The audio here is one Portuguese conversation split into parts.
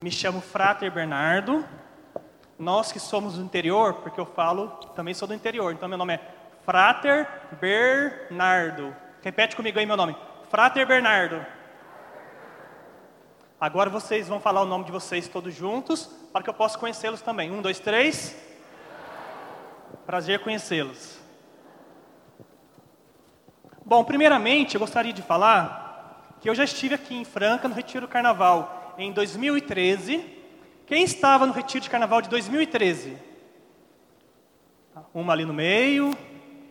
Me chamo Frater Bernardo. Nós que somos do interior, porque eu falo, também sou do interior, então meu nome é Frater Bernardo. Repete comigo aí meu nome. Frater Bernardo. Agora vocês vão falar o nome de vocês todos juntos, para que eu possa conhecê-los também. Um, dois, três. Prazer conhecê-los. Bom, primeiramente eu gostaria de falar que eu já estive aqui em Franca no Retiro Carnaval em 2013. Quem estava no Retiro de Carnaval de 2013? Uma ali no meio,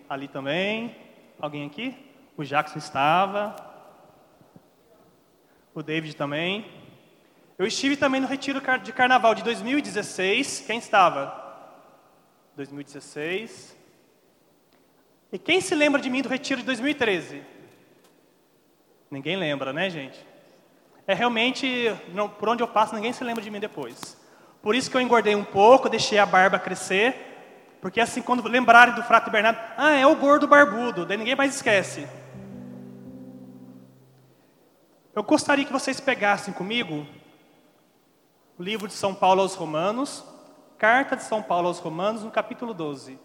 ali também. Alguém aqui? O Jackson estava. O David também. Eu estive também no Retiro de Carnaval de 2016. Quem estava? 2016. E quem se lembra de mim do Retiro de 2013? Ninguém lembra, né, gente? É realmente, não, por onde eu passo, ninguém se lembra de mim depois. Por isso que eu engordei um pouco, deixei a barba crescer, porque assim, quando lembrarem do Frato Bernardo, ah, é o gordo barbudo, daí ninguém mais esquece. Eu gostaria que vocês pegassem comigo o livro de São Paulo aos Romanos, carta de São Paulo aos Romanos, no capítulo 12.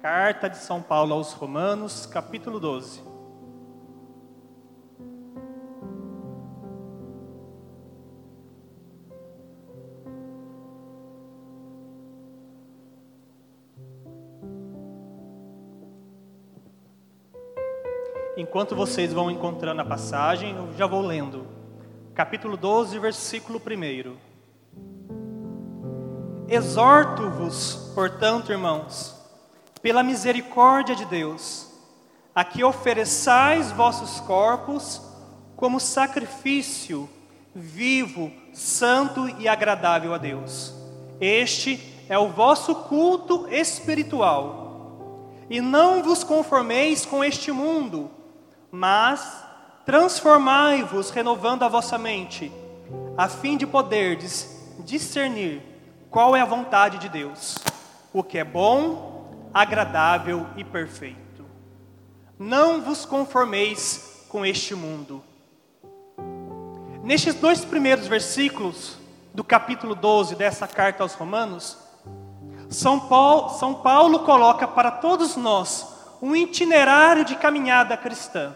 Carta de São Paulo aos Romanos, capítulo 12. Enquanto vocês vão encontrando a passagem, eu já vou lendo. Capítulo 12, versículo 1. Exorto-vos, portanto, irmãos, pela misericórdia de Deus, a que ofereçais vossos corpos como sacrifício vivo, santo e agradável a Deus. Este é o vosso culto espiritual. E não vos conformeis com este mundo, mas transformai-vos renovando a vossa mente, a fim de poderdes discernir qual é a vontade de Deus, o que é bom, agradável e perfeito. Não vos conformeis com este mundo. Nestes dois primeiros versículos do capítulo 12 dessa carta aos Romanos, São Paulo, São Paulo coloca para todos nós um itinerário de caminhada cristã.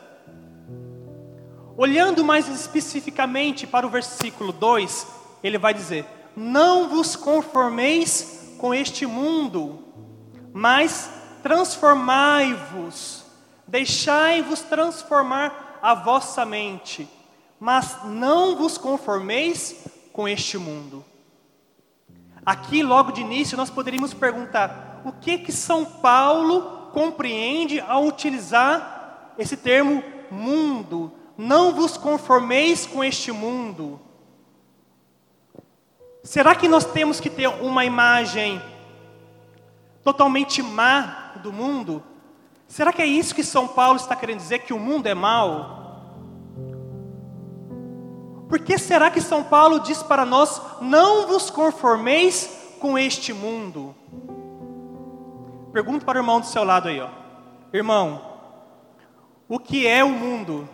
Olhando mais especificamente para o versículo 2, ele vai dizer: Não vos conformeis com este mundo, mas transformai-vos, deixai-vos transformar a vossa mente, mas não vos conformeis com este mundo. Aqui, logo de início, nós poderíamos perguntar: o que que São Paulo compreende ao utilizar esse termo mundo? Não vos conformeis com este mundo. Será que nós temos que ter uma imagem totalmente má do mundo? Será que é isso que São Paulo está querendo dizer, que o mundo é mau? Por que será que São Paulo diz para nós: não vos conformeis com este mundo? Pergunto para o irmão do seu lado aí, ó. Irmão, o que é o mundo?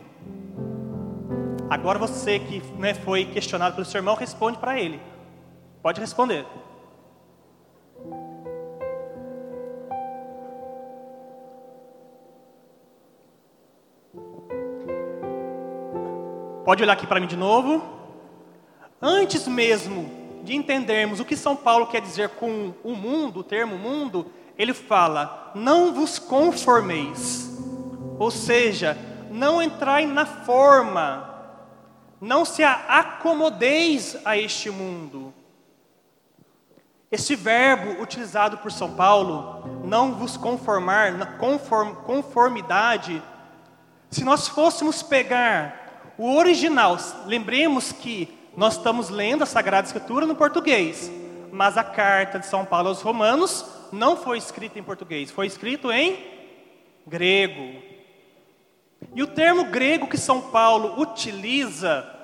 Agora você que né, foi questionado pelo seu irmão, responde para ele. Pode responder. Pode olhar aqui para mim de novo. Antes mesmo de entendermos o que São Paulo quer dizer com o mundo, o termo mundo, ele fala: não vos conformeis. Ou seja, não entrai na forma não se acomodeis a este mundo. Este verbo utilizado por São Paulo, não vos conformar, conform, conformidade, se nós fôssemos pegar o original, lembremos que nós estamos lendo a Sagrada Escritura no português, mas a carta de São Paulo aos Romanos não foi escrita em português, foi escrito em grego. E o termo grego que São Paulo utiliza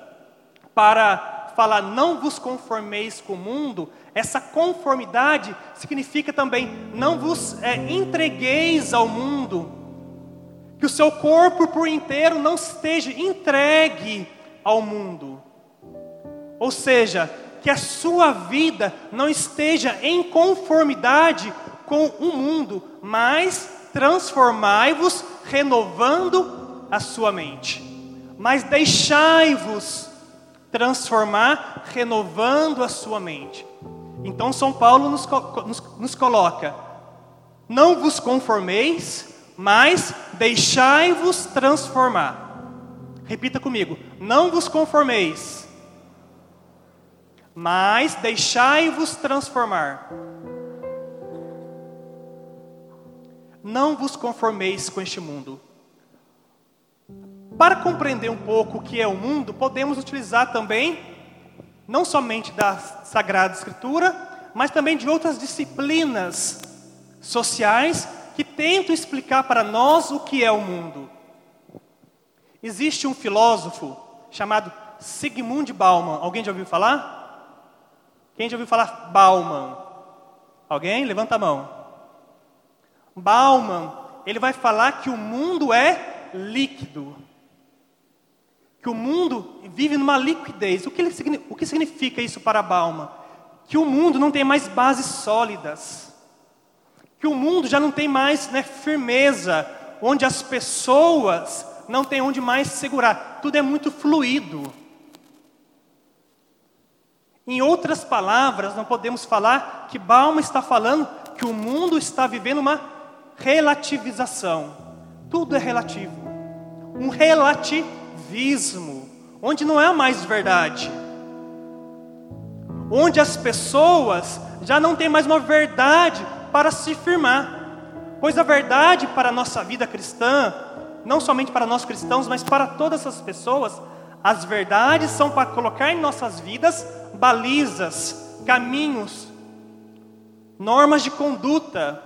para falar não vos conformeis com o mundo, essa conformidade significa também não vos é, entregueis ao mundo. que o seu corpo por inteiro não esteja entregue ao mundo. Ou seja, que a sua vida não esteja em conformidade com o mundo, mas transformai-vos renovando a sua mente. Mas deixai-vos transformar renovando a sua mente. Então São Paulo nos, nos, nos coloca: não vos conformeis, mas deixai-vos transformar. Repita comigo: não vos conformeis, mas deixai-vos transformar. Não vos conformeis com este mundo. Para compreender um pouco o que é o mundo, podemos utilizar também, não somente da Sagrada Escritura, mas também de outras disciplinas sociais que tentam explicar para nós o que é o mundo. Existe um filósofo chamado Sigmund Bauman. Alguém já ouviu falar? Quem já ouviu falar Bauman? Alguém? Levanta a mão. Bauman, ele vai falar que o mundo é líquido. Que o mundo vive numa liquidez. O que, o que significa isso para Bauman? Que o mundo não tem mais bases sólidas. Que o mundo já não tem mais né, firmeza, onde as pessoas não têm onde mais segurar. Tudo é muito fluido. Em outras palavras, não podemos falar que Balma está falando que o mundo está vivendo uma relativização. Tudo é relativo. Um relativismo, onde não é mais verdade. Onde as pessoas já não têm mais uma verdade para se firmar. Pois a verdade para a nossa vida cristã, não somente para nós cristãos, mas para todas as pessoas, as verdades são para colocar em nossas vidas balizas, caminhos, normas de conduta.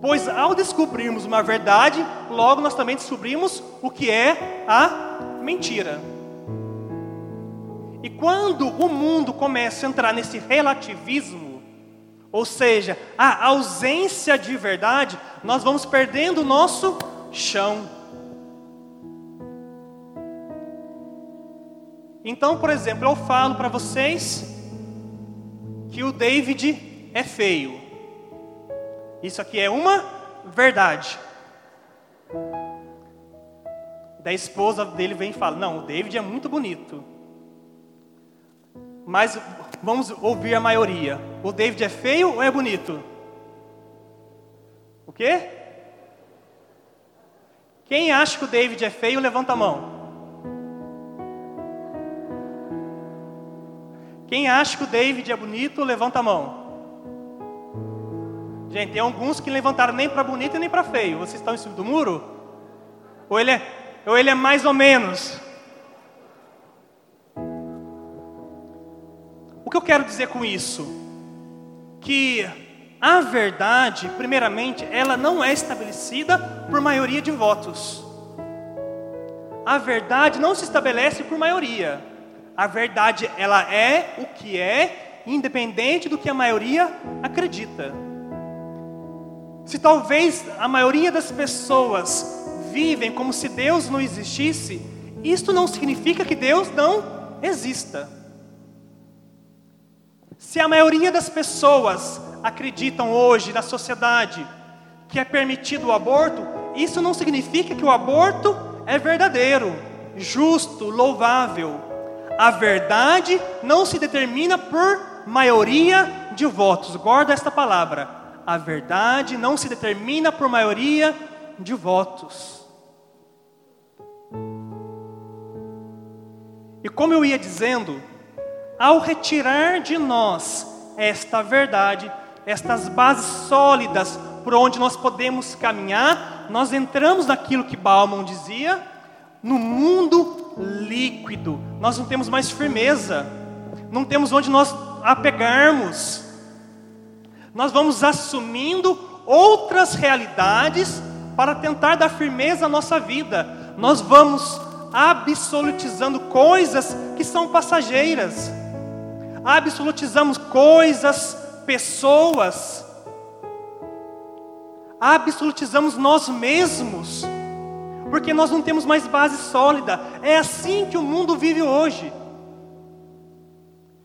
Pois ao descobrirmos uma verdade, logo nós também descobrimos o que é a mentira. E quando o mundo começa a entrar nesse relativismo, ou seja, a ausência de verdade, nós vamos perdendo o nosso chão. Então, por exemplo, eu falo para vocês que o David é feio. Isso aqui é uma verdade. Da esposa dele vem e fala: Não, o David é muito bonito. Mas vamos ouvir a maioria: O David é feio ou é bonito? O quê? Quem acha que o David é feio, levanta a mão. Quem acha que o David é bonito, levanta a mão. Gente, tem alguns que levantaram nem para bonito e nem para feio. Vocês estão em cima do muro? Ou ele, é, ou ele é mais ou menos? O que eu quero dizer com isso? Que a verdade, primeiramente, ela não é estabelecida por maioria de votos. A verdade não se estabelece por maioria. A verdade, ela é o que é, independente do que a maioria acredita. Se talvez a maioria das pessoas vivem como se Deus não existisse, isto não significa que Deus não exista. Se a maioria das pessoas acreditam hoje na sociedade que é permitido o aborto, isso não significa que o aborto é verdadeiro, justo, louvável. A verdade não se determina por maioria de votos. Guarda esta palavra. A verdade não se determina por maioria de votos. E como eu ia dizendo, ao retirar de nós esta verdade, estas bases sólidas por onde nós podemos caminhar, nós entramos naquilo que Bauman dizia, no mundo líquido. Nós não temos mais firmeza, não temos onde nós apegarmos. Nós vamos assumindo outras realidades para tentar dar firmeza à nossa vida. Nós vamos absolutizando coisas que são passageiras. Absolutizamos coisas, pessoas. Absolutizamos nós mesmos porque nós não temos mais base sólida. É assim que o mundo vive hoje.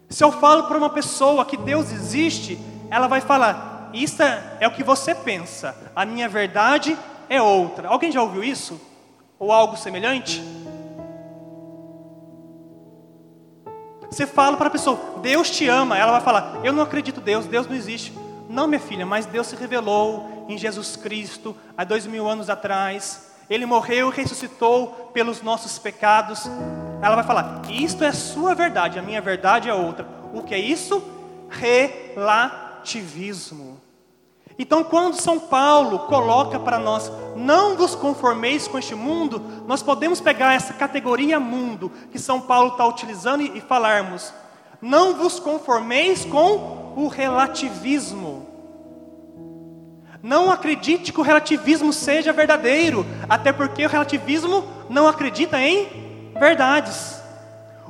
Se eu falo para uma pessoa que Deus existe, ela vai falar: Isso é o que você pensa, a minha verdade é outra. Alguém já ouviu isso? Ou algo semelhante? Você fala para a pessoa: Deus te ama. Ela vai falar: Eu não acredito em Deus, Deus não existe. Não, minha filha, mas Deus se revelou em Jesus Cristo há dois mil anos atrás. Ele morreu e ressuscitou pelos nossos pecados. Ela vai falar: Isto é sua verdade, a minha verdade é outra. O que é isso? Relativismo. Então, quando São Paulo coloca para nós, não vos conformeis com este mundo, nós podemos pegar essa categoria mundo que São Paulo está utilizando e, e falarmos, não vos conformeis com o relativismo. Não acredite que o relativismo seja verdadeiro, até porque o relativismo não acredita em verdades.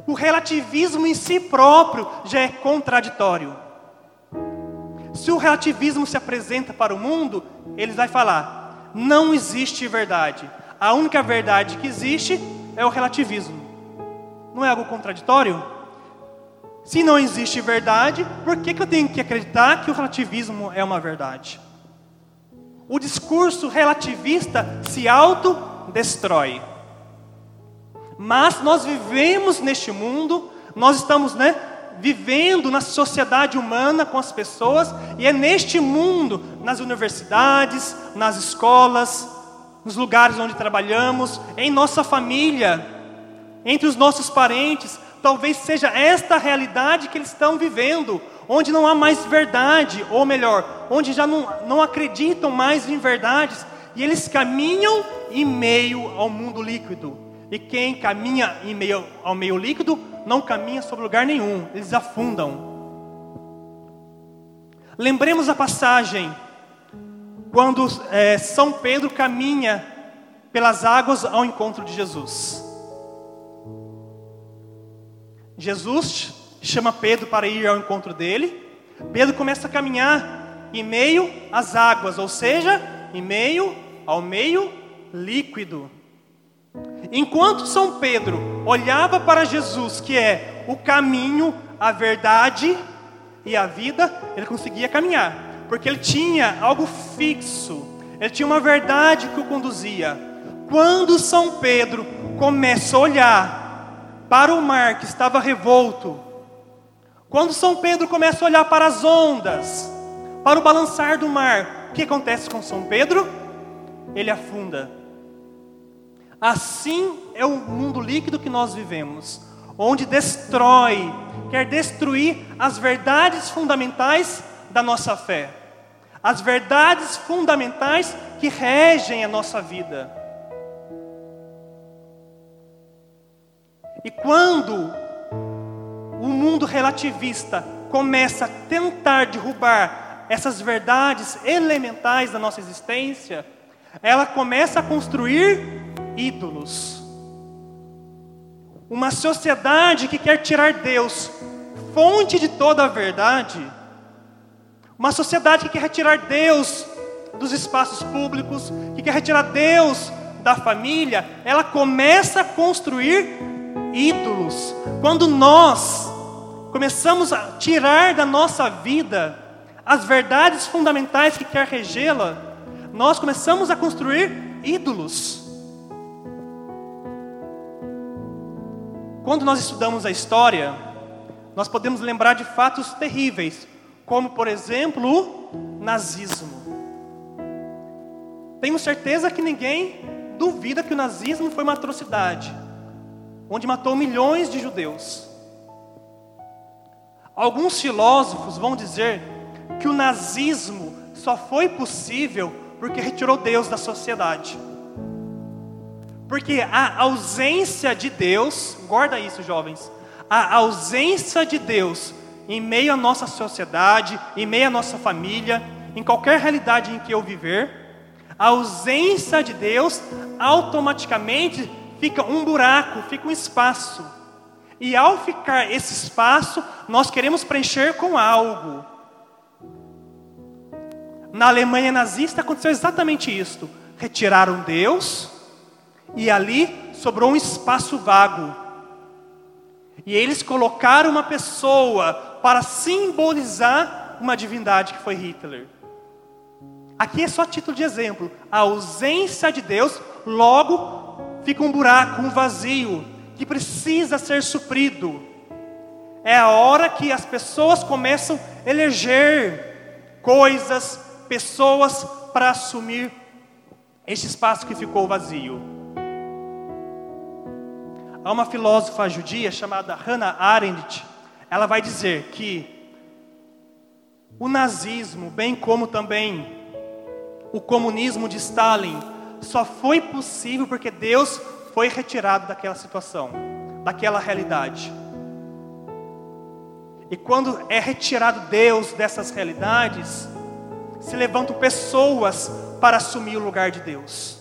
O relativismo em si próprio já é contraditório. Se o relativismo se apresenta para o mundo, ele vai falar: não existe verdade. A única verdade que existe é o relativismo. Não é algo contraditório? Se não existe verdade, por que, que eu tenho que acreditar que o relativismo é uma verdade? O discurso relativista se autodestrói. Mas nós vivemos neste mundo, nós estamos, né, vivendo na sociedade humana com as pessoas, e é neste mundo, nas universidades, nas escolas, nos lugares onde trabalhamos, em nossa família, entre os nossos parentes, talvez seja esta a realidade que eles estão vivendo, onde não há mais verdade, ou melhor, onde já não, não acreditam mais em verdades, e eles caminham em meio ao mundo líquido. E quem caminha em meio ao meio líquido não caminha sobre lugar nenhum, eles afundam. Lembremos a passagem quando é, São Pedro caminha pelas águas ao encontro de Jesus. Jesus chama Pedro para ir ao encontro dele. Pedro começa a caminhar em meio às águas, ou seja, em meio ao meio líquido. Enquanto São Pedro olhava para Jesus, que é o caminho, a verdade e a vida, ele conseguia caminhar, porque ele tinha algo fixo, ele tinha uma verdade que o conduzia. Quando São Pedro começa a olhar para o mar que estava revolto, quando São Pedro começa a olhar para as ondas, para o balançar do mar, o que acontece com São Pedro? Ele afunda. Assim é o mundo líquido que nós vivemos, onde destrói, quer destruir as verdades fundamentais da nossa fé, as verdades fundamentais que regem a nossa vida. E quando o mundo relativista começa a tentar derrubar essas verdades elementais da nossa existência, ela começa a construir ídolos. Uma sociedade que quer tirar Deus, fonte de toda a verdade. Uma sociedade que quer retirar Deus dos espaços públicos, que quer retirar Deus da família, ela começa a construir ídolos. Quando nós começamos a tirar da nossa vida as verdades fundamentais que quer regê-la, nós começamos a construir ídolos. Quando nós estudamos a história, nós podemos lembrar de fatos terríveis, como por exemplo o nazismo. Tenho certeza que ninguém duvida que o nazismo foi uma atrocidade, onde matou milhões de judeus. Alguns filósofos vão dizer que o nazismo só foi possível porque retirou Deus da sociedade. Porque a ausência de Deus, guarda isso, jovens, a ausência de Deus em meio à nossa sociedade, em meio à nossa família, em qualquer realidade em que eu viver, a ausência de Deus automaticamente fica um buraco, fica um espaço. E ao ficar esse espaço, nós queremos preencher com algo. Na Alemanha nazista aconteceu exatamente isto. Retiraram Deus E ali sobrou um espaço vago. E eles colocaram uma pessoa para simbolizar uma divindade que foi Hitler. Aqui é só título de exemplo. A ausência de Deus, logo fica um buraco, um vazio, que precisa ser suprido. É a hora que as pessoas começam a eleger coisas, pessoas para assumir este espaço que ficou vazio. Há uma filósofa judia chamada Hannah Arendt, ela vai dizer que o nazismo, bem como também o comunismo de Stalin, só foi possível porque Deus foi retirado daquela situação, daquela realidade. E quando é retirado Deus dessas realidades, se levantam pessoas para assumir o lugar de Deus.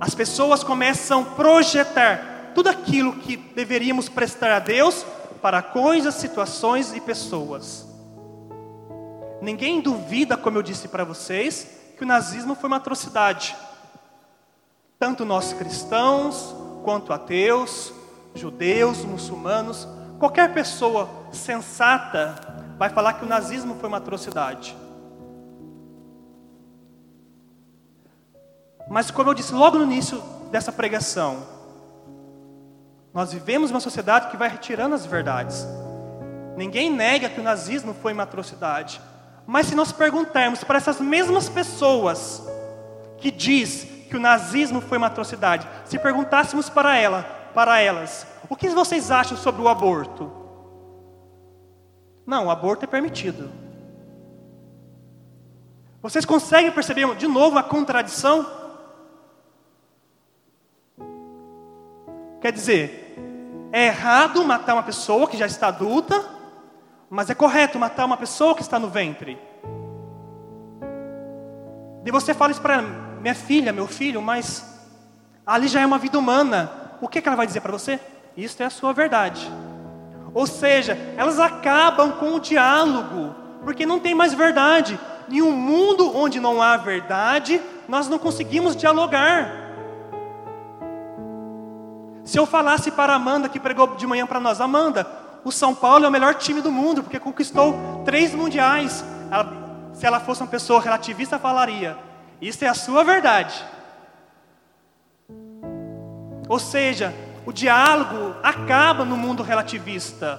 As pessoas começam a projetar tudo aquilo que deveríamos prestar a Deus para coisas, situações e pessoas. Ninguém duvida, como eu disse para vocês, que o nazismo foi uma atrocidade. Tanto nós cristãos, quanto ateus, judeus, muçulmanos, qualquer pessoa sensata vai falar que o nazismo foi uma atrocidade. Mas, como eu disse logo no início dessa pregação, nós vivemos uma sociedade que vai retirando as verdades. Ninguém nega que o nazismo foi uma atrocidade. Mas se nós perguntarmos para essas mesmas pessoas que diz que o nazismo foi uma atrocidade, se perguntássemos para ela, para elas, o que vocês acham sobre o aborto? Não, o aborto é permitido. Vocês conseguem perceber de novo a contradição? Quer dizer, é errado matar uma pessoa que já está adulta, mas é correto matar uma pessoa que está no ventre. E você fala isso para minha filha, meu filho, mas ali já é uma vida humana. O que, que ela vai dizer para você? Isso é a sua verdade. Ou seja, elas acabam com o diálogo, porque não tem mais verdade. Em um mundo onde não há verdade, nós não conseguimos dialogar. Se eu falasse para Amanda, que pregou de manhã para nós, Amanda, o São Paulo é o melhor time do mundo, porque conquistou três mundiais. Ela, se ela fosse uma pessoa relativista, falaria: Isso é a sua verdade. Ou seja, o diálogo acaba no mundo relativista.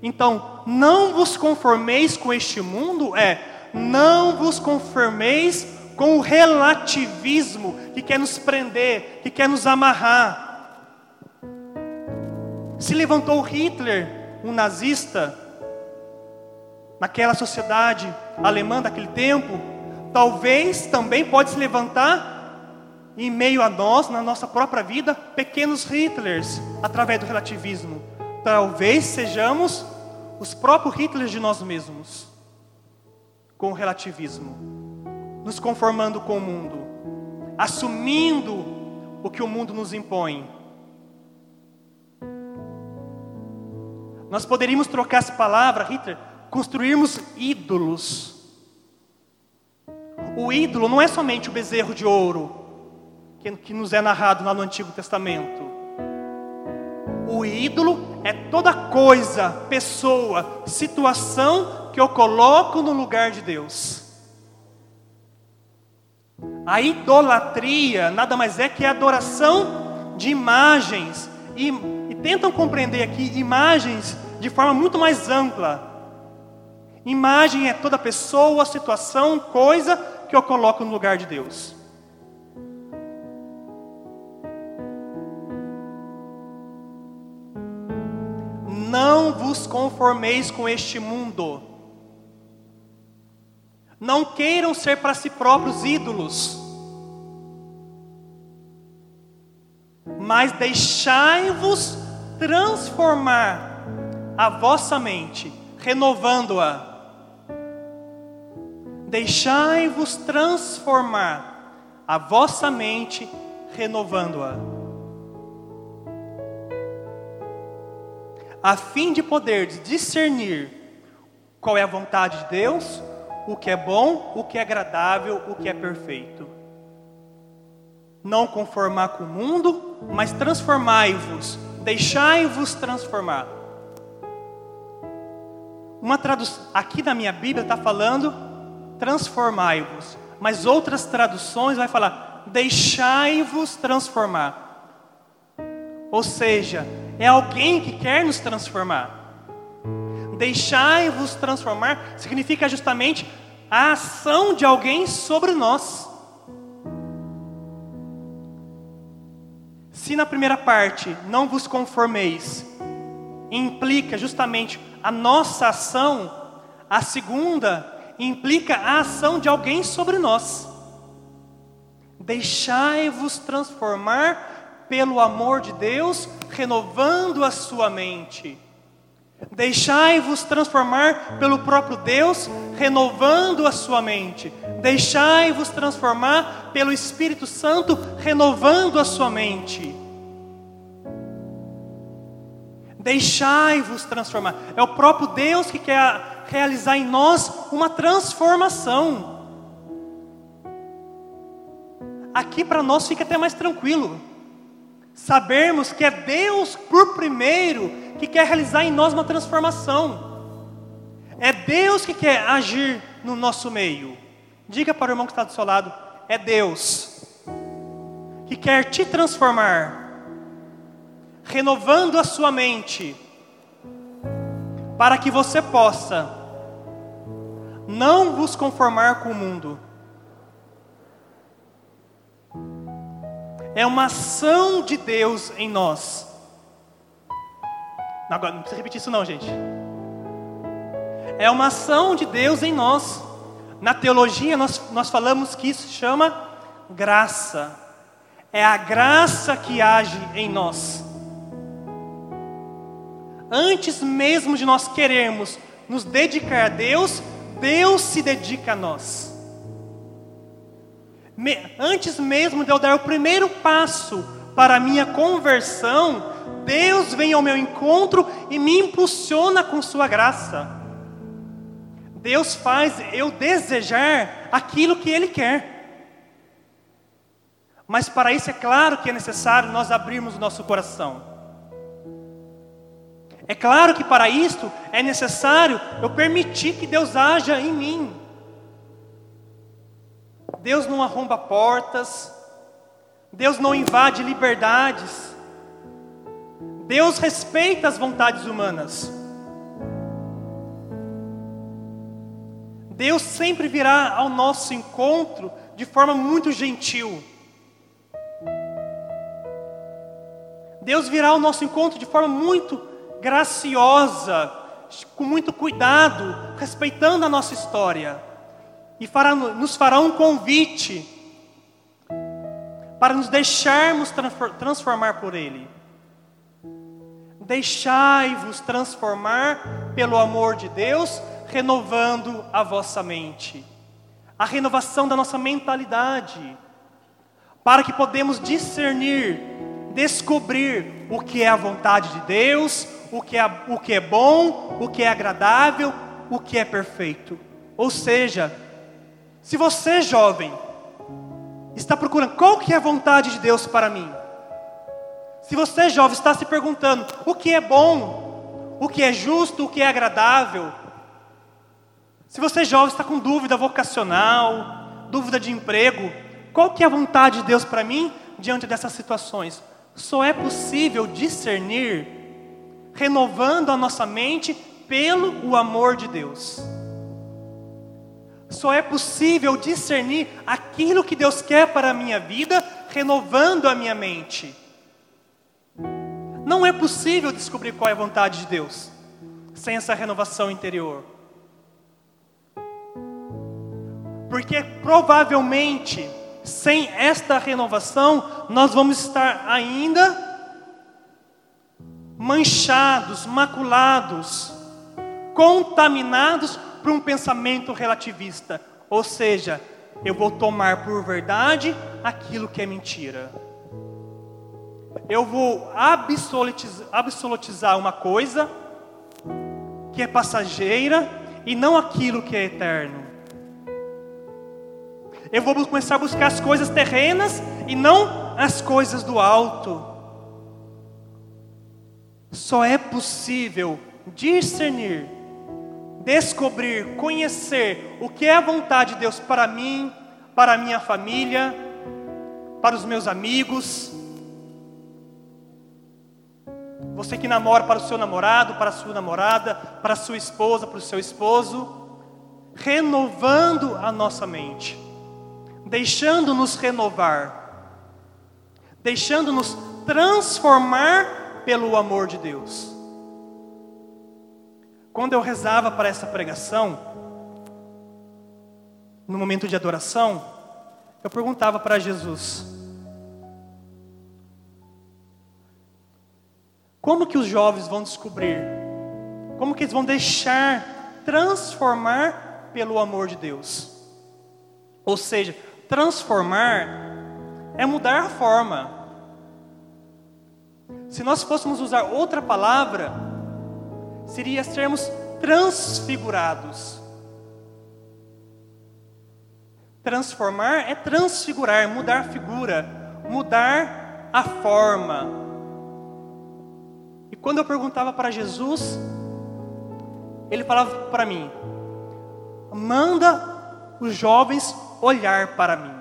Então, não vos conformeis com este mundo, é, não vos conformeis com o relativismo que quer nos prender, que quer nos amarrar. Se levantou Hitler, um nazista, naquela sociedade alemã daquele tempo, talvez também pode se levantar em meio a nós, na nossa própria vida, pequenos Hitlers, através do relativismo. Talvez sejamos os próprios Hitlers de nós mesmos, com o relativismo, nos conformando com o mundo, assumindo o que o mundo nos impõe. Nós poderíamos trocar essa palavra, Hitler, construirmos ídolos. O ídolo não é somente o bezerro de ouro, que, que nos é narrado lá no Antigo Testamento. O ídolo é toda coisa, pessoa, situação que eu coloco no lugar de Deus. A idolatria nada mais é que a adoração de imagens. E, tentam compreender aqui imagens de forma muito mais ampla. Imagem é toda pessoa, situação, coisa que eu coloco no lugar de Deus. Não vos conformeis com este mundo. Não queiram ser para si próprios ídolos. Mas deixai-vos transformar a vossa mente, renovando-a. Deixai-vos transformar a vossa mente, renovando-a. a fim de poder discernir qual é a vontade de Deus, o que é bom, o que é agradável, o que é perfeito. não conformar com o mundo, mas transformai-vos, deixai-vos transformar. Uma tradução, aqui na minha Bíblia está falando transformai-vos, mas outras traduções vai falar deixai-vos transformar. Ou seja, é alguém que quer nos transformar. Deixai-vos transformar significa justamente a ação de alguém sobre nós. Se na primeira parte não vos conformeis, implica justamente a nossa ação, a segunda implica a ação de alguém sobre nós. Deixai-vos transformar pelo amor de Deus, renovando a sua mente. Deixai-vos transformar pelo próprio Deus, renovando a sua mente. Deixai-vos transformar pelo Espírito Santo, renovando a sua mente. Deixai-vos transformar. É o próprio Deus que quer realizar em nós uma transformação. Aqui para nós fica até mais tranquilo. Sabermos que é Deus por primeiro que quer realizar em nós uma transformação. É Deus que quer agir no nosso meio. Diga para o irmão que está do seu lado: é Deus que quer te transformar, renovando a sua mente, para que você possa não vos conformar com o mundo, é uma ação de Deus em nós. Não, não precisa repetir isso não, gente. É uma ação de Deus em nós. Na teologia nós, nós falamos que isso chama graça. É a graça que age em nós. Antes mesmo de nós querermos nos dedicar a Deus, Deus se dedica a nós me, antes mesmo de eu dar o primeiro passo para a minha conversão, Deus vem ao meu encontro e me impulsiona com Sua graça. Deus faz eu desejar aquilo que Ele quer. Mas para isso é claro que é necessário nós abrirmos o nosso coração. É claro que para isto é necessário eu permitir que Deus haja em mim. Deus não arromba portas, Deus não invade liberdades, Deus respeita as vontades humanas. Deus sempre virá ao nosso encontro de forma muito gentil. Deus virá ao nosso encontro de forma muito graciosa, com muito cuidado, respeitando a nossa história e fará, nos fará um convite para nos deixarmos transformar por Ele. Deixai-vos transformar pelo amor de Deus, renovando a vossa mente. A renovação da nossa mentalidade, para que podemos discernir, descobrir o que é a vontade de Deus, o que é, o que é bom, o que é agradável, o que é perfeito. Ou seja, se você, jovem, está procurando qual que é a vontade de Deus para mim, se você, jovem, está se perguntando o que é bom, o que é justo, o que é agradável, se você, jovem, está com dúvida vocacional, dúvida de emprego, qual que é a vontade de Deus para mim diante dessas situações? Só é possível discernir renovando a nossa mente pelo o amor de Deus. Só é possível discernir aquilo que Deus quer para a minha vida, renovando a minha mente. Não é possível descobrir qual é a vontade de Deus sem essa renovação interior. Porque provavelmente, sem esta renovação, nós vamos estar ainda manchados, maculados, contaminados para um pensamento relativista, ou seja, eu vou tomar por verdade aquilo que é mentira. Eu vou absolutizar, absolutizar uma coisa que é passageira e não aquilo que é eterno. Eu vou começar a buscar as coisas terrenas e não as coisas do alto. Só é possível discernir, descobrir, conhecer o que é a vontade de Deus para mim, para a minha família, para os meus amigos. Você que namora para o seu namorado, para a sua namorada, para a sua esposa, para o seu esposo, renovando a nossa mente, deixando-nos renovar, deixando-nos transformar pelo amor de Deus. Quando eu rezava para essa pregação, no momento de adoração, eu perguntava para Jesus: Como que os jovens vão descobrir? Como que eles vão deixar transformar pelo amor de Deus? Ou seja, transformar é mudar a forma. Se nós fôssemos usar outra palavra, seria sermos transfigurados. Transformar é transfigurar, mudar a figura, mudar a forma. E quando eu perguntava para Jesus, ele falava para mim: manda os jovens olhar para mim.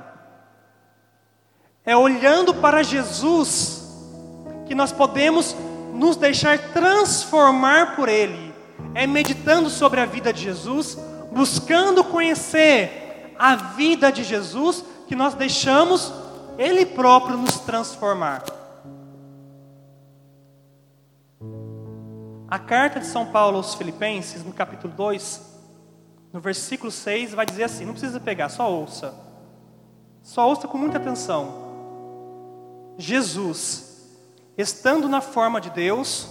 É olhando para Jesus que nós podemos nos deixar transformar por Ele, é meditando sobre a vida de Jesus, buscando conhecer a vida de Jesus, que nós deixamos Ele próprio nos transformar. A carta de São Paulo aos Filipenses, no capítulo 2, no versículo 6, vai dizer assim: não precisa pegar, só ouça. Só ouça com muita atenção. Jesus, estando na forma de Deus,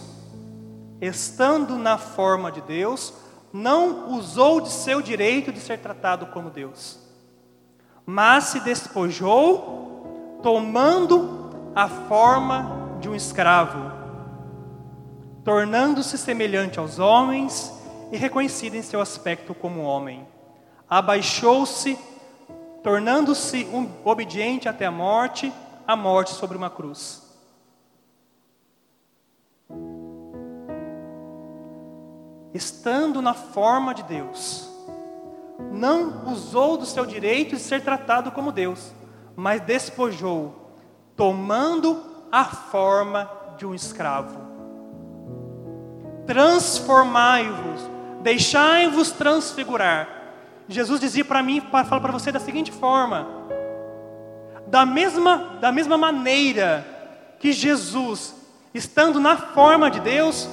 estando na forma de Deus, não usou de seu direito de ser tratado como Deus, mas se despojou, tomando a forma de um escravo, tornando-se semelhante aos homens e reconhecido em seu aspecto como homem. Abaixou-se, tornando-se obediente até a morte, a morte sobre uma cruz. Estando na forma de Deus, não usou do seu direito de ser tratado como Deus, mas despojou, tomando a forma de um escravo. Transformai-vos, deixai-vos transfigurar. Jesus dizia para mim, para falar para você da seguinte forma: da mesma, da mesma maneira que Jesus, estando na forma de Deus,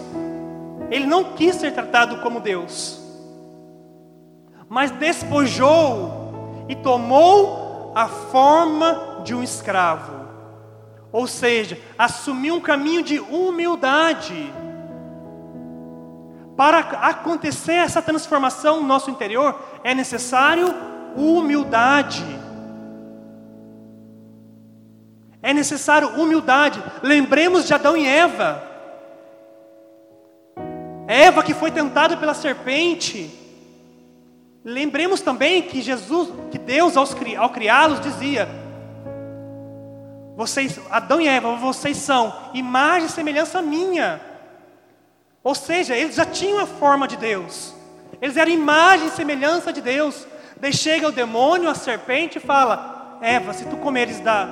ele não quis ser tratado como Deus, mas despojou e tomou a forma de um escravo. Ou seja, assumiu um caminho de humildade. Para acontecer essa transformação no nosso interior, é necessário humildade. É necessário humildade. Lembremos de Adão e Eva. Eva que foi tentada pela serpente. Lembremos também que Jesus, que Deus ao criá-los dizia: Vocês, Adão e Eva, vocês são imagem e semelhança minha. Ou seja, eles já tinham a forma de Deus. Eles eram imagem e semelhança de Deus. Daí chega o demônio, a serpente e fala: Eva, se tu comeres da,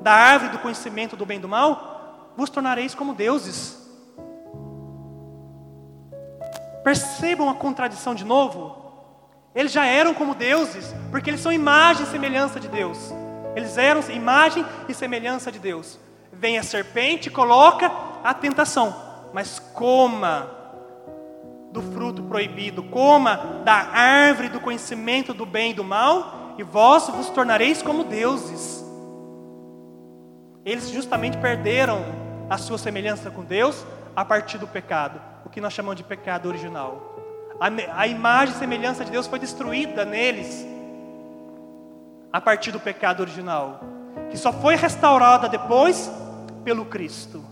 da árvore do conhecimento do bem e do mal, vos tornareis como deuses. Percebam a contradição de novo? Eles já eram como deuses, porque eles são imagem e semelhança de Deus. Eles eram imagem e semelhança de Deus. Vem a serpente coloca a tentação, mas coma do fruto proibido, coma da árvore do conhecimento do bem e do mal, e vós vos tornareis como deuses. Eles justamente perderam a sua semelhança com Deus a partir do pecado o que nós chamamos de pecado original. A, a imagem e semelhança de Deus foi destruída neles a partir do pecado original, que só foi restaurada depois pelo Cristo.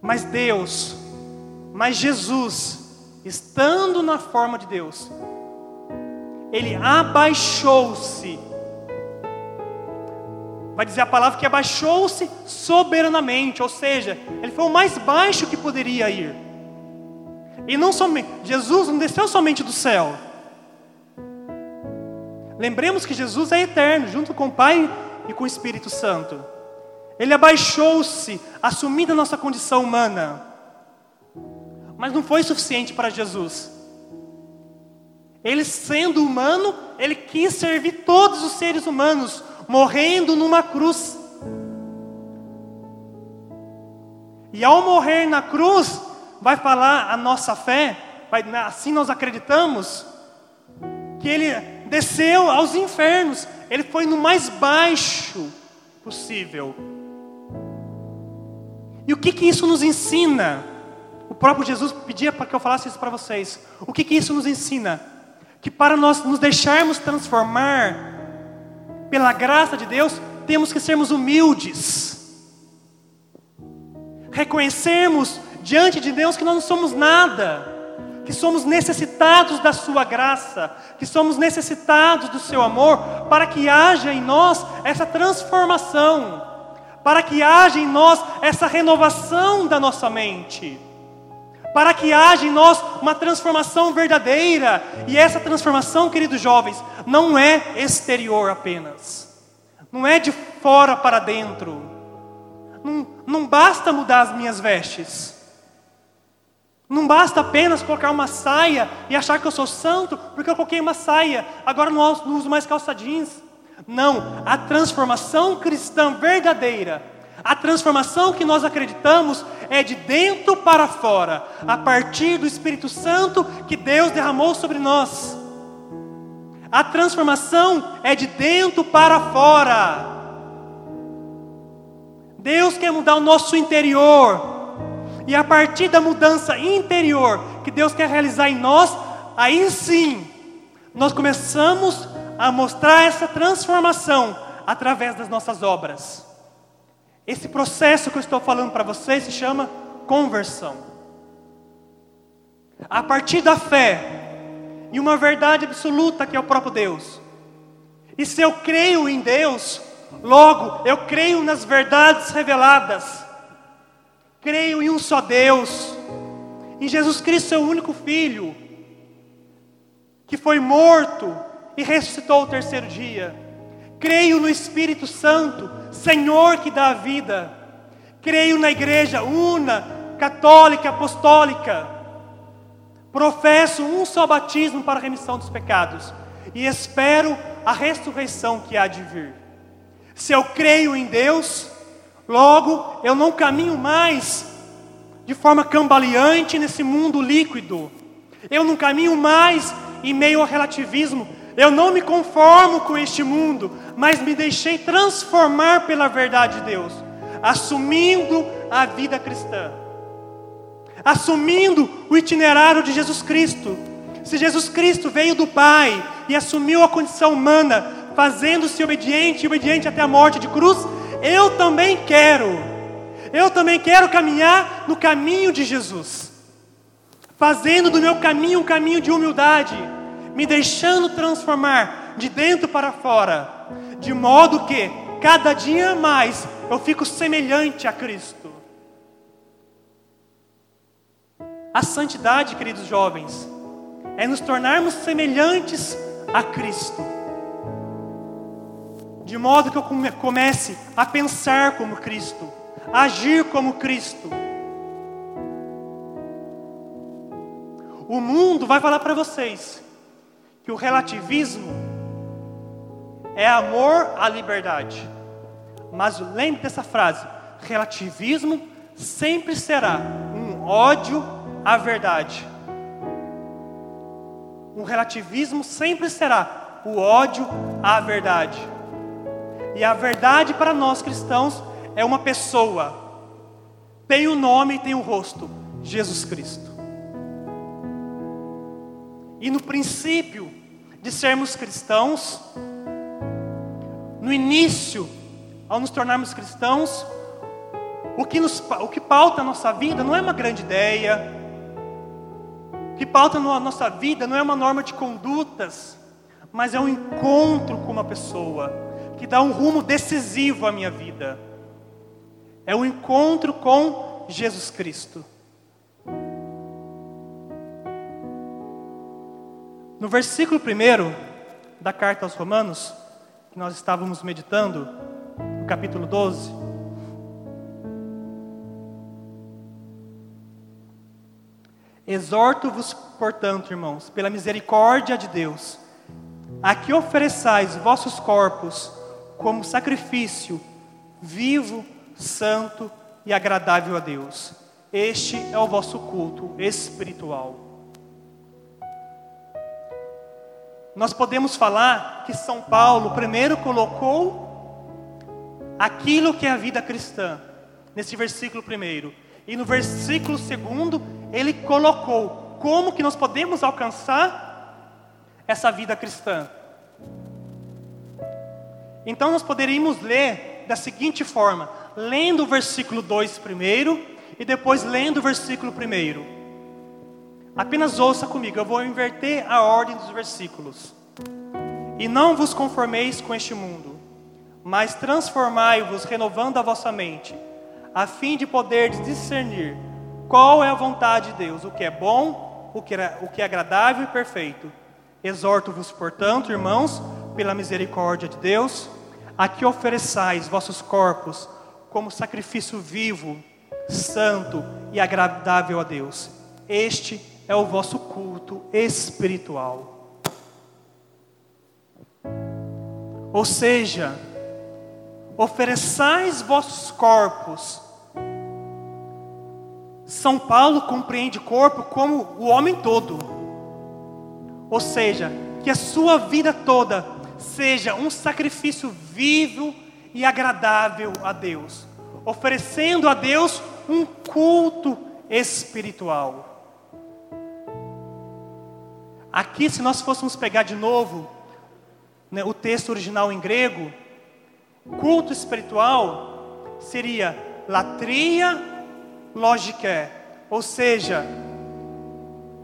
Mas Deus, mas Jesus, estando na forma de Deus, ele abaixou-se. Vai dizer a palavra que abaixou-se soberanamente, ou seja, ele foi o mais baixo que poderia ir. E não somente, Jesus não desceu somente do céu. Lembremos que Jesus é eterno, junto com o Pai e com o Espírito Santo. Ele abaixou-se, assumindo a nossa condição humana. Mas não foi suficiente para Jesus. Ele, sendo humano, ele quis servir todos os seres humanos, morrendo numa cruz. E ao morrer na cruz, vai falar a nossa fé, vai, assim nós acreditamos, que ele desceu aos infernos, ele foi no mais baixo possível. E o que, que isso nos ensina? O próprio Jesus pedia para que eu falasse isso para vocês. O que, que isso nos ensina? Que para nós nos deixarmos transformar pela graça de Deus, temos que sermos humildes. Reconhecermos diante de Deus que nós não somos nada, que somos necessitados da Sua graça, que somos necessitados do Seu amor, para que haja em nós essa transformação, para que haja em nós essa renovação da nossa mente para que haja em nós uma transformação verdadeira. E essa transformação, queridos jovens, não é exterior apenas, não é de fora para dentro. Não, não basta mudar as minhas vestes. Não basta apenas colocar uma saia e achar que eu sou santo porque eu coloquei uma saia, agora não uso mais calça jeans. Não, a transformação cristã verdadeira a transformação que nós acreditamos é de dentro para fora, a partir do Espírito Santo que Deus derramou sobre nós. A transformação é de dentro para fora. Deus quer mudar o nosso interior. E a partir da mudança interior que Deus quer realizar em nós, aí sim, nós começamos a mostrar essa transformação através das nossas obras. Esse processo que eu estou falando para vocês se chama conversão. A partir da fé em uma verdade absoluta que é o próprio Deus. E se eu creio em Deus, logo eu creio nas verdades reveladas. Creio em um só Deus, em Jesus Cristo, seu único Filho, que foi morto e ressuscitou o terceiro dia. Creio no Espírito Santo, Senhor que dá a vida. Creio na igreja una, católica, apostólica. Professo um só batismo para a remissão dos pecados e espero a ressurreição que há de vir. Se eu creio em Deus, logo eu não caminho mais de forma cambaleante nesse mundo líquido. Eu não caminho mais em meio ao relativismo, eu não me conformo com este mundo, mas me deixei transformar pela verdade de Deus, assumindo a vida cristã, assumindo o itinerário de Jesus Cristo. Se Jesus Cristo veio do Pai e assumiu a condição humana, fazendo-se obediente e obediente até a morte de cruz, eu também quero. Eu também quero caminhar no caminho de Jesus, fazendo do meu caminho um caminho de humildade me deixando transformar de dentro para fora, de modo que cada dia mais eu fico semelhante a Cristo. A santidade, queridos jovens, é nos tornarmos semelhantes a Cristo, de modo que eu comece a pensar como Cristo, a agir como Cristo. O mundo vai falar para vocês que o relativismo é amor à liberdade. Mas lembre dessa frase: relativismo sempre será um ódio à verdade. O relativismo sempre será o ódio à verdade. E a verdade para nós cristãos é uma pessoa, tem o um nome e tem o um rosto: Jesus Cristo. E no princípio de sermos cristãos, no início, ao nos tornarmos cristãos, o que, nos, o que pauta a nossa vida não é uma grande ideia, o que pauta a nossa vida não é uma norma de condutas, mas é um encontro com uma pessoa que dá um rumo decisivo à minha vida. É o um encontro com Jesus Cristo. No versículo 1 da carta aos Romanos, que nós estávamos meditando, no capítulo 12, Exorto-vos, portanto, irmãos, pela misericórdia de Deus, a que ofereçais vossos corpos como sacrifício vivo, santo e agradável a Deus. Este é o vosso culto espiritual. Nós podemos falar que São Paulo primeiro colocou aquilo que é a vida cristã, nesse versículo primeiro. E no versículo segundo, ele colocou como que nós podemos alcançar essa vida cristã. Então nós poderíamos ler da seguinte forma: lendo o versículo 2 primeiro e depois lendo o versículo primeiro. Apenas ouça comigo, eu vou inverter a ordem dos versículos. E não vos conformeis com este mundo, mas transformai-vos renovando a vossa mente, a fim de poder discernir qual é a vontade de Deus, o que é bom, o que é, o que é agradável e perfeito. Exorto-vos, portanto, irmãos, pela misericórdia de Deus, a que ofereçais vossos corpos como sacrifício vivo, santo e agradável a Deus. Este é o vosso culto espiritual. Ou seja, ofereçais vossos corpos são Paulo compreende corpo como o homem todo. Ou seja, que a sua vida toda seja um sacrifício vivo e agradável a Deus, oferecendo a Deus um culto espiritual. Aqui, se nós fôssemos pegar de novo né, o texto original em grego, culto espiritual seria latria lógica, ou seja,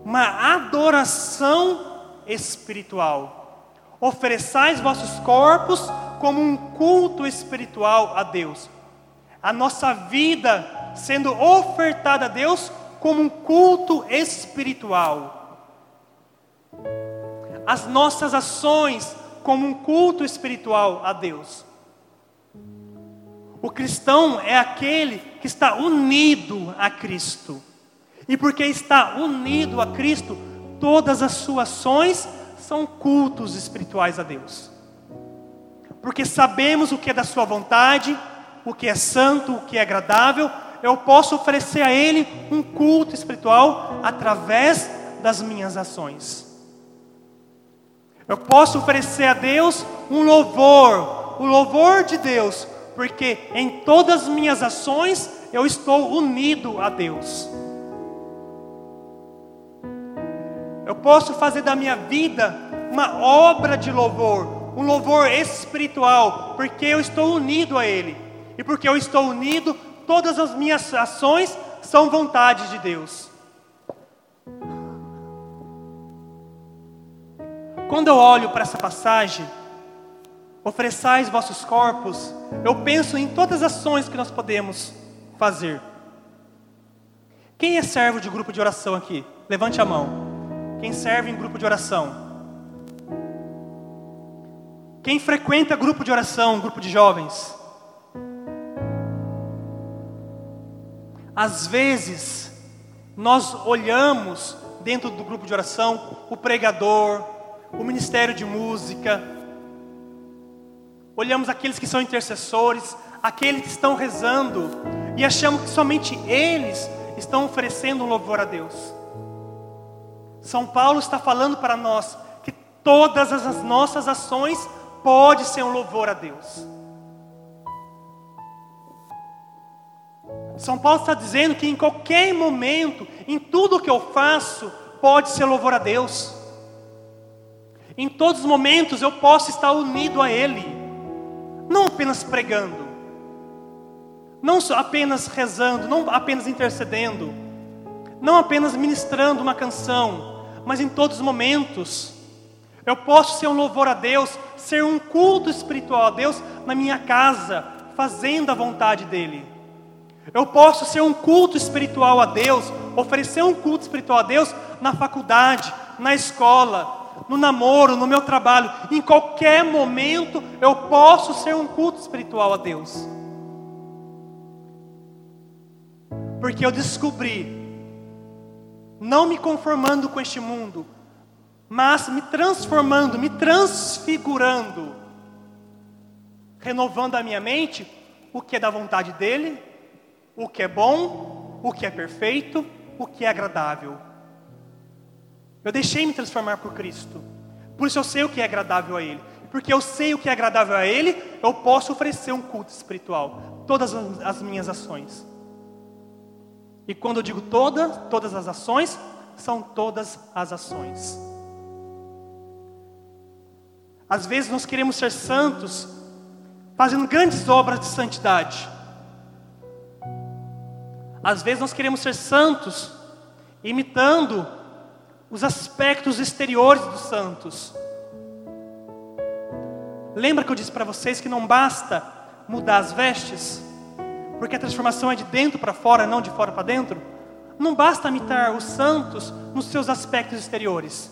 uma adoração espiritual. Ofereçais vossos corpos como um culto espiritual a Deus. A nossa vida sendo ofertada a Deus como um culto espiritual. As nossas ações como um culto espiritual a Deus. O cristão é aquele que está unido a Cristo. E porque está unido a Cristo, todas as suas ações são cultos espirituais a Deus. Porque sabemos o que é da Sua vontade, o que é santo, o que é agradável, eu posso oferecer a Ele um culto espiritual através das minhas ações. Eu posso oferecer a Deus um louvor, o louvor de Deus, porque em todas as minhas ações eu estou unido a Deus. Eu posso fazer da minha vida uma obra de louvor, um louvor espiritual, porque eu estou unido a Ele. E porque eu estou unido, todas as minhas ações são vontade de Deus. Quando eu olho para essa passagem, ofereçais vossos corpos, eu penso em todas as ações que nós podemos fazer. Quem é servo de grupo de oração aqui? Levante a mão. Quem serve em grupo de oração? Quem frequenta grupo de oração, grupo de jovens? Às vezes, nós olhamos dentro do grupo de oração o pregador, o ministério de música, olhamos aqueles que são intercessores, aqueles que estão rezando, e achamos que somente eles estão oferecendo um louvor a Deus. São Paulo está falando para nós que todas as nossas ações pode ser um louvor a Deus. São Paulo está dizendo que em qualquer momento, em tudo que eu faço, pode ser louvor a Deus. Em todos os momentos eu posso estar unido a Ele não apenas pregando, não apenas rezando, não apenas intercedendo, não apenas ministrando uma canção, mas em todos os momentos. Eu posso ser um louvor a Deus, ser um culto espiritual a Deus na minha casa, fazendo a vontade dEle. Eu posso ser um culto espiritual a Deus, oferecer um culto espiritual a Deus na faculdade, na escola, no namoro, no meu trabalho. Em qualquer momento eu posso ser um culto espiritual a Deus. Porque eu descobri, não me conformando com este mundo, mas me transformando, me transfigurando, renovando a minha mente, o que é da vontade dEle, o que é bom, o que é perfeito, o que é agradável. Eu deixei me transformar por Cristo, por isso eu sei o que é agradável a Ele. Porque eu sei o que é agradável a Ele, eu posso oferecer um culto espiritual, todas as minhas ações. E quando eu digo todas, todas as ações, são todas as ações. Às vezes nós queremos ser santos, fazendo grandes obras de santidade. Às vezes nós queremos ser santos, imitando os aspectos exteriores dos santos. Lembra que eu disse para vocês que não basta mudar as vestes, porque a transformação é de dentro para fora, não de fora para dentro? Não basta imitar os santos nos seus aspectos exteriores.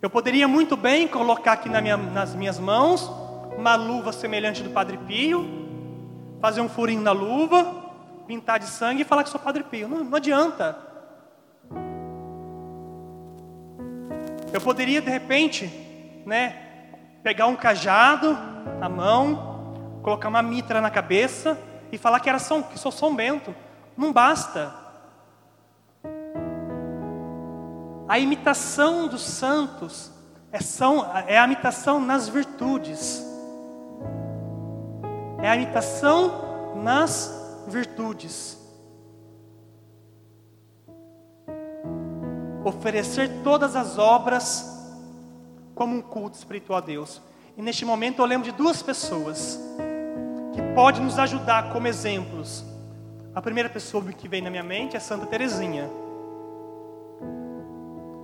Eu poderia muito bem colocar aqui na minha, nas minhas mãos uma luva semelhante do Padre Pio, fazer um furinho na luva, pintar de sangue e falar que sou Padre Pio. Não, não adianta. Eu poderia de repente, né, pegar um cajado na mão, colocar uma mitra na cabeça e falar que era São, que sou São Bento. Não basta. A imitação dos santos é, são, é a imitação nas virtudes. É a imitação nas virtudes. Oferecer todas as obras como um culto espiritual a Deus. E neste momento eu lembro de duas pessoas que podem nos ajudar como exemplos. A primeira pessoa que vem na minha mente é Santa Teresinha.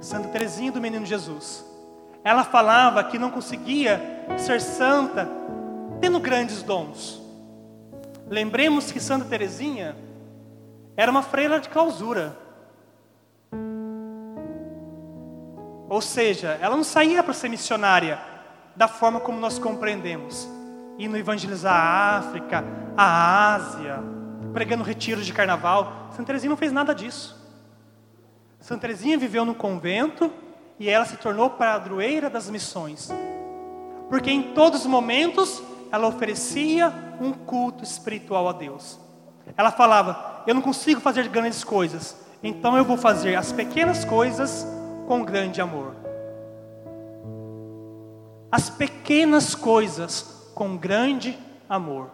Santa Teresinha do Menino Jesus. Ela falava que não conseguia ser santa tendo grandes dons. Lembremos que Santa Teresinha era uma freira de clausura. Ou seja, ela não saía para ser missionária da forma como nós compreendemos, indo evangelizar a África, a Ásia, pregando retiros de carnaval. Santa Teresinha não fez nada disso. Santa Teresinha viveu no convento e ela se tornou padroeira das missões. Porque em todos os momentos ela oferecia um culto espiritual a Deus. Ela falava: Eu não consigo fazer grandes coisas, então eu vou fazer as pequenas coisas com grande amor. As pequenas coisas com grande amor.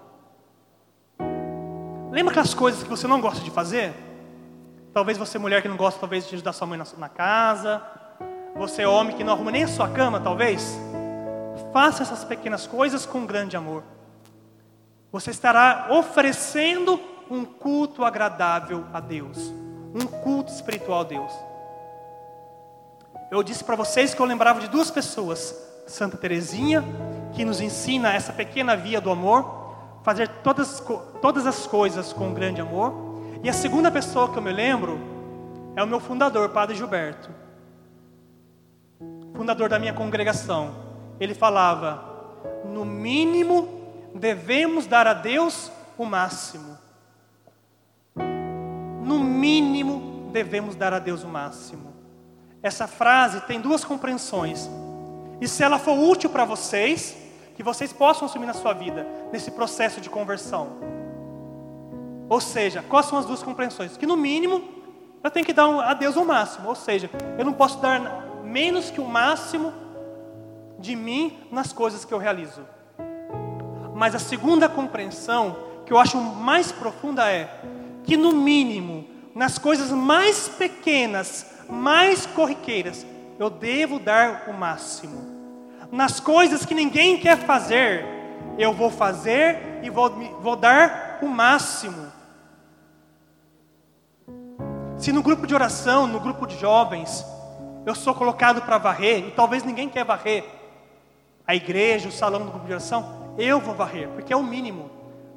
Lembra aquelas coisas que você não gosta de fazer? Talvez você, mulher que não gosta, talvez, de ajudar sua mãe na, na casa. Você, homem que não arruma nem a sua cama, talvez. Faça essas pequenas coisas com grande amor. Você estará oferecendo um culto agradável a Deus. Um culto espiritual a Deus. Eu disse para vocês que eu lembrava de duas pessoas. Santa Teresinha, que nos ensina essa pequena via do amor. Fazer todas, todas as coisas com grande amor e a segunda pessoa que eu me lembro é o meu fundador, Padre Gilberto, fundador da minha congregação. Ele falava: no mínimo devemos dar a Deus o máximo. No mínimo devemos dar a Deus o máximo. Essa frase tem duas compreensões. E se ela for útil para vocês, que vocês possam assumir na sua vida, nesse processo de conversão. Ou seja, quais são as duas compreensões? Que no mínimo eu tenho que dar a Deus o máximo, ou seja, eu não posso dar menos que o máximo de mim nas coisas que eu realizo. Mas a segunda compreensão, que eu acho mais profunda, é que no mínimo, nas coisas mais pequenas, mais corriqueiras, eu devo dar o máximo. Nas coisas que ninguém quer fazer, eu vou fazer e vou, vou dar o máximo. Se no grupo de oração, no grupo de jovens, eu sou colocado para varrer, e talvez ninguém quer varrer a igreja, o salão do grupo de oração, eu vou varrer, porque é o mínimo.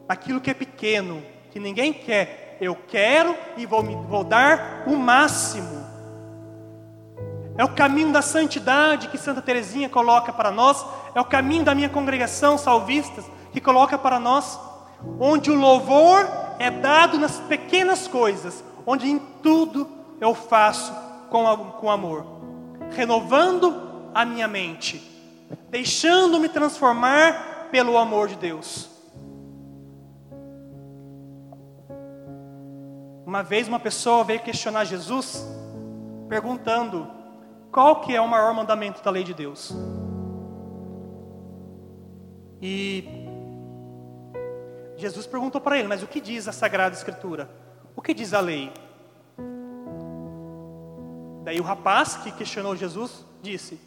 Aquilo que é pequeno, que ninguém quer, eu quero e vou, vou dar o máximo. É o caminho da santidade que Santa Teresinha coloca para nós, é o caminho da minha congregação salvistas que coloca para nós, onde o louvor é dado nas pequenas coisas, onde em tudo eu faço com, com amor, renovando a minha mente, deixando-me transformar pelo amor de Deus. Uma vez uma pessoa veio questionar Jesus, perguntando qual que é o maior mandamento da lei de Deus. E Jesus perguntou para ele, mas o que diz a Sagrada Escritura? O que diz a lei? Daí o rapaz que questionou Jesus disse: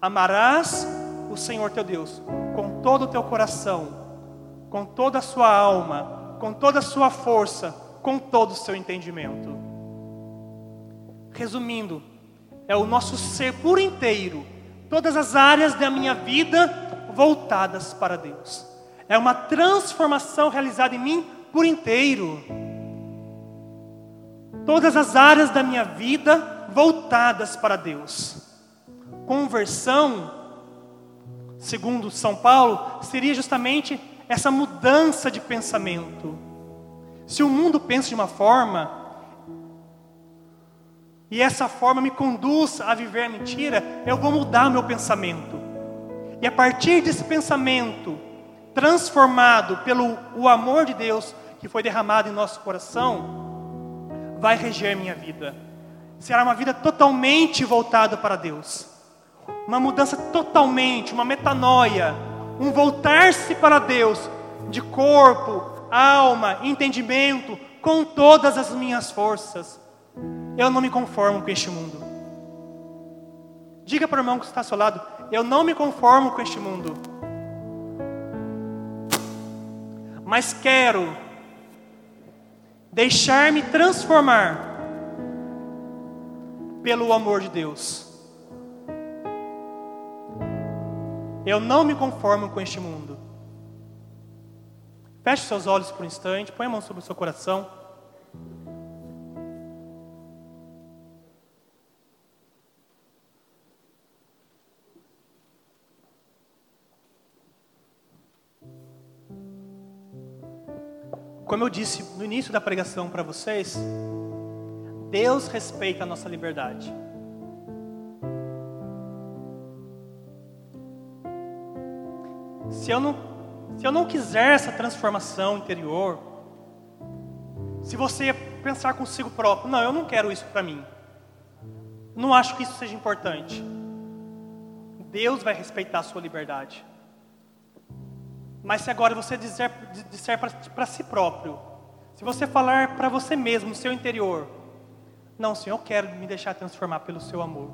Amarás o Senhor teu Deus com todo o teu coração, com toda a sua alma, com toda a sua força, com todo o seu entendimento. Resumindo, é o nosso ser por inteiro, todas as áreas da minha vida voltadas para Deus. É uma transformação realizada em mim por inteiro. Todas as áreas da minha vida voltadas para Deus. Conversão, segundo São Paulo, seria justamente essa mudança de pensamento. Se o mundo pensa de uma forma, e essa forma me conduz a viver a mentira, eu vou mudar meu pensamento. E a partir desse pensamento, transformado pelo o amor de Deus que foi derramado em nosso coração, vai reger minha vida. Será uma vida totalmente voltada para Deus. Uma mudança totalmente, uma metanoia, um voltar-se para Deus de corpo, alma, entendimento, com todas as minhas forças. Eu não me conformo com este mundo. Diga para o irmão que está ao seu lado: Eu não me conformo com este mundo. Mas quero deixar-me transformar pelo amor de Deus. Eu não me conformo com este mundo. Feche seus olhos por um instante, põe a mão sobre o seu coração. Como eu disse no início da pregação para vocês, Deus respeita a nossa liberdade. Se eu não se eu não quiser essa transformação interior, se você pensar consigo próprio, não, eu não quero isso para mim. Não acho que isso seja importante. Deus vai respeitar a sua liberdade. Mas se agora você disser, disser para si próprio, se você falar para você mesmo, no seu interior, não, Senhor, eu quero me deixar transformar pelo seu amor.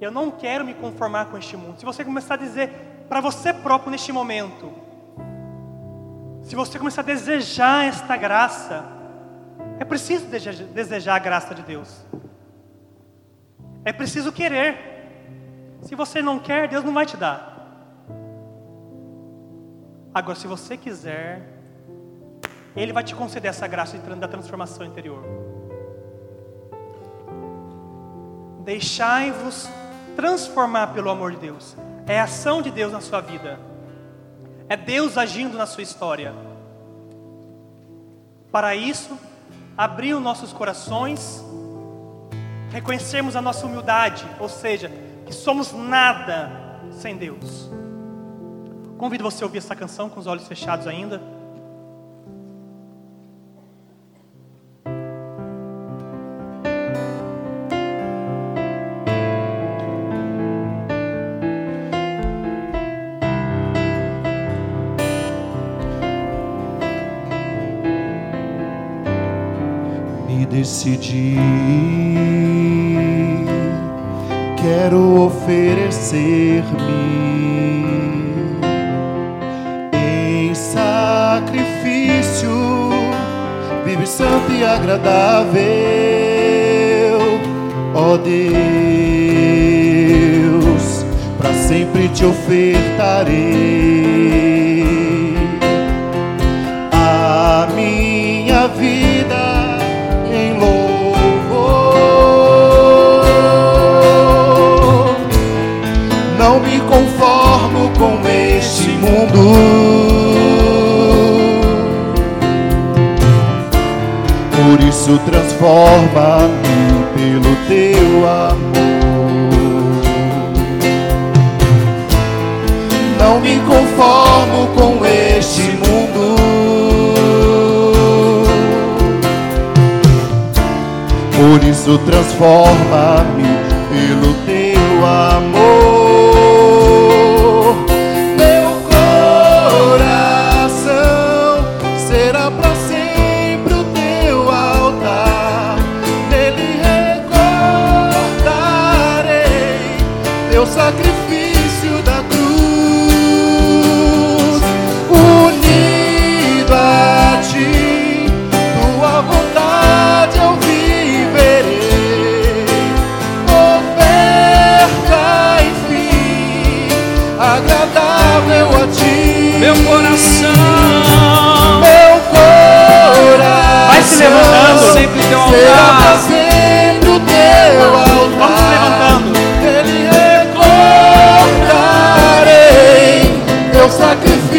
Eu não quero me conformar com este mundo. Se você começar a dizer para você próprio neste momento, se você começar a desejar esta graça, é preciso desejar a graça de Deus. É preciso querer. Se você não quer, Deus não vai te dar. Agora, se você quiser, Ele vai te conceder essa graça da transformação interior. Deixai-vos transformar pelo amor de Deus. É a ação de Deus na sua vida. É Deus agindo na sua história. Para isso, abrir os nossos corações, reconhecermos a nossa humildade, ou seja, que somos nada sem Deus. Convido você a ouvir essa canção com os olhos fechados ainda. decidi. Quero oferecer-me santo e agradável. ó Deus, para sempre te ofertarei a minha vida em louvor. Não me conformo com este mundo. Por isso transforma-me pelo teu amor. Não me conformo com este mundo. Por isso transforma-me pelo teu amor. teu altar. Será fazendo teu altar. Vamos se levantando. Ele recordarei meu sacrifício.